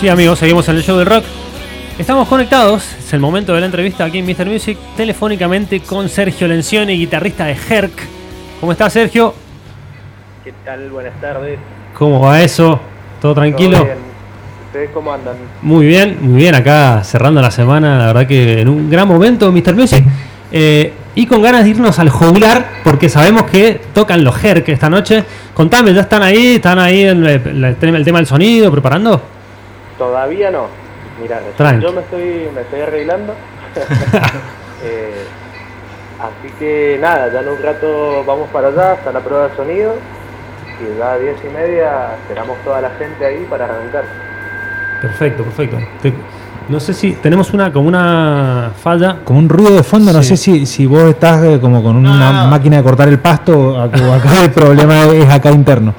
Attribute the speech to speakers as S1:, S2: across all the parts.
S1: Sí, amigos, seguimos en el show del rock. Estamos conectados, es el momento de la entrevista aquí en Mr. Music, telefónicamente con Sergio Lencioni, guitarrista de Herc. ¿Cómo está Sergio?
S2: ¿Qué tal? Buenas tardes.
S1: ¿Cómo va eso? ¿Todo tranquilo?
S2: ¿Todo bien? ¿Ustedes cómo andan?
S1: Muy bien, muy bien, acá cerrando la semana, la verdad que en un gran momento, Mr. Music. Eh, y con ganas de irnos al jugular, porque sabemos que tocan los Herc esta noche. Contame, ¿ya están ahí? ¿Están ahí en el tema del sonido, preparando?
S2: Todavía no. Mira, yo me estoy, me estoy arreglando. Eh, así que nada, ya en un rato vamos para allá, hasta la prueba de sonido. Y ya a diez y media esperamos toda la gente ahí para arrancar.
S1: Perfecto, perfecto. Te- no sé si tenemos una como una falla.
S3: Como un ruido de fondo, no sé si, si vos estás eh, como con una
S1: No.
S3: máquina de cortar el pasto o ac- o acá el problema es acá interno.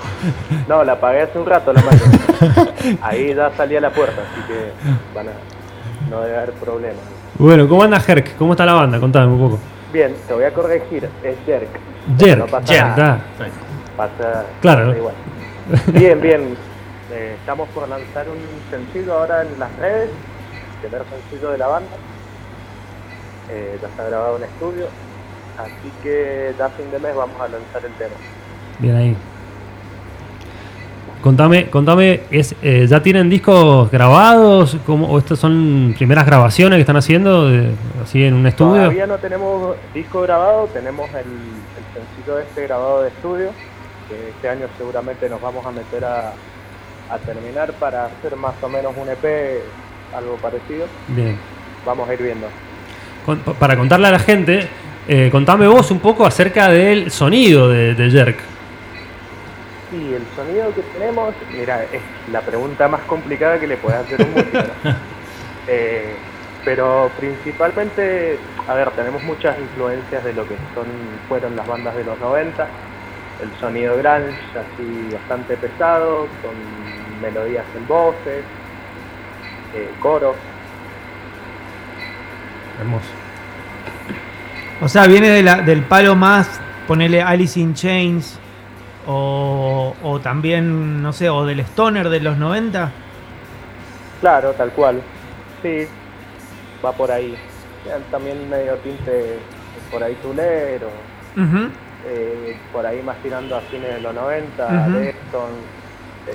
S2: No, la apagué hace un rato la máquina. ahí ya salí a la puerta, así que van a, no debe haber problema.
S1: Bueno, ¿cómo anda Herc? ¿Cómo está la banda? Contame un poco.
S2: Bien, te voy a corregir, es Jerk.
S1: Jerk,
S2: No pasa
S1: Jerk,
S2: nada.
S1: ah.
S2: Pasa,
S1: Claro.
S2: pasa igual. Bien, bien. Eh, estamos por lanzar un sencillo ahora en las redes, primer sencillo de la banda. Eh, ya está grabado en estudio, así que ya fin de mes vamos a lanzar el tema.
S1: Bien ahí. Contame, contame, es, eh, ¿ya tienen discos grabados? ¿Cómo, ¿O estas son primeras grabaciones que están haciendo de- así en un estudio?
S2: Todavía no tenemos disco grabado, tenemos el, el sencillo este grabado de estudio, que este año seguramente nos vamos a meter a, a terminar para hacer más o menos un EP, algo parecido.
S1: Bien.
S2: Vamos a ir viendo.
S1: Con- para contarle a la gente, eh, contame vos un poco acerca del sonido de, de Jerk.
S2: Sí, el sonido que tenemos, mira, es la pregunta más complicada que le puede hacer un músico. Eh, pero principalmente, a ver, tenemos muchas influencias de lo que son fueron las bandas de los 90, el sonido grunge así bastante pesado, con melodías en voces, eh, coros.
S1: Hermoso.
S4: O sea, viene de la- del palo más, ponerle Alice in Chains, o, o también, no sé, o del Stoner de los 90.
S2: Claro, tal cual. Sí, va por ahí. También medio tinte por ahí tulero. Eh, por ahí más tirando a fines de los 90,
S4: Ujú.
S2: Deftones, eh,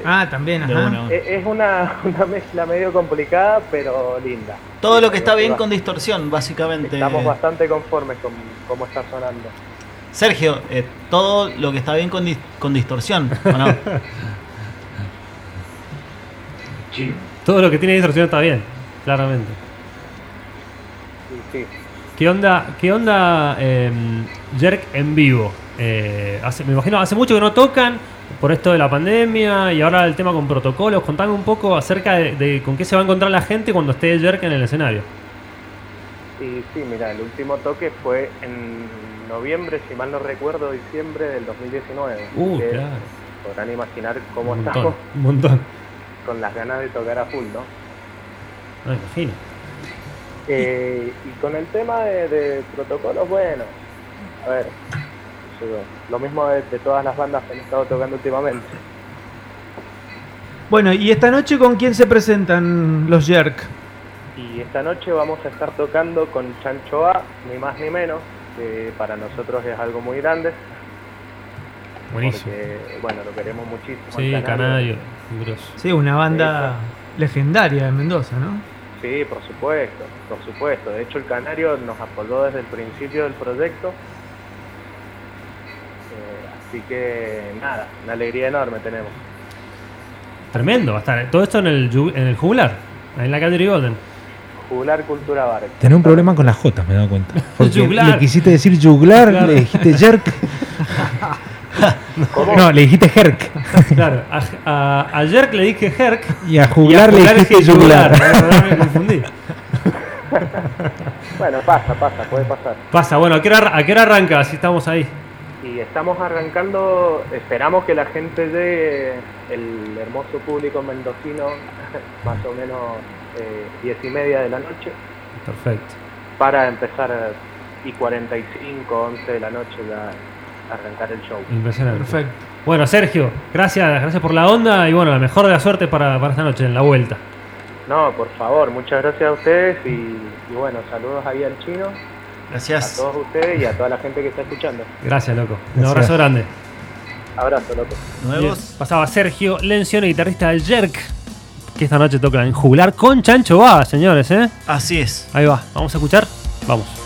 S4: Ah, también,
S5: De
S4: ajá.
S5: una, una.
S2: eh, es una, una mezcla medio complicada, pero linda.
S5: Todo lo que está bien con distorsión, básicamente.
S2: Estamos bastante conformes con cómo está sonando.
S5: Sergio, eh, todo lo que está bien con, dis- con distorsión, ¿o no?
S1: Todo lo que tiene distorsión está bien, claramente.
S2: Sí, sí.
S1: ¿Qué onda, qué onda em, Jerk en vivo? Eh, hace- me imagino, hace mucho que no tocan por esto de la pandemia y ahora el tema con protocolos. Contame un poco acerca de, de con qué se va a encontrar la gente cuando esté Jerk en el escenario.
S2: Y sí, mira, el último toque fue en noviembre, si mal no recuerdo, diciembre del 2019.
S1: Uh,
S2: que
S1: claro.
S2: Podrán imaginar cómo
S1: Un
S2: estamos
S1: un montón.
S2: con las ganas de tocar a full, ¿no?
S1: No me imagino.
S2: Eh, y con el tema de, de protocolos, bueno, a ver, lo mismo de, de todas las bandas que han estado tocando últimamente.
S4: Bueno, ¿y esta noche con quién se presentan los Jerk?
S2: Y esta noche vamos a estar tocando con Chancho A, ni más ni menos, que para nosotros es algo muy grande,
S1: Buenísimo.
S2: porque, bueno, lo queremos muchísimo.
S1: Sí, Canario.
S4: Sí, una banda legendaria de Mendoza, ¿no?
S2: Sí, por supuesto, por supuesto. De hecho, el Canario nos apoyó desde el principio del proyecto. Así que nada, una alegría enorme tenemos.
S1: Tremendo, va a estar. Todo esto en el, en el jugular, ahí en la calle Golden.
S2: Jugular Cultura Bar.
S3: Tenés un problema con las J, me he dado cuenta. Porque le quisiste decir juglar,
S1: Claro.
S3: le dijiste jerk. No, le dijiste jerk.
S1: Claro, a, a, a Jerk le dije Herc.
S3: Y a
S1: y a
S3: juglar le dijiste
S1: dije
S3: juglar.
S1: Me confundí.
S2: Bueno, pasa, pasa, puede pasar.
S1: Pasa, bueno, ¿a qué, hora, ¿a qué hora arranca? Si estamos ahí.
S2: Y estamos arrancando, esperamos que la gente llegue, el hermoso público mendocino, más o menos eh, 10 y media de la noche,
S1: Perfecto.
S2: para empezar y 45, 11 de la noche ya arrancar el show.
S1: Impresionante.
S4: Perfecto.
S1: Bueno, Sergio, gracias, gracias por la onda y bueno, la mejor de la suerte para, para esta noche en la vuelta.
S2: No, por favor, muchas gracias a ustedes y, y bueno, saludos ahí al chino, a
S5: Gracias.
S2: todos ustedes y a toda la gente que está escuchando.
S1: Gracias, loco. Un abrazo grande.
S2: Abrazo, loco.
S1: Bien,
S5: Nuevos.
S1: Pasaba Sergio Lencioni, guitarrista del Jerk, que esta noche toca en jugular con Chancho Va, señores, ¿eh?
S5: Así es.
S1: Ahí va, vamos a escuchar. Vamos.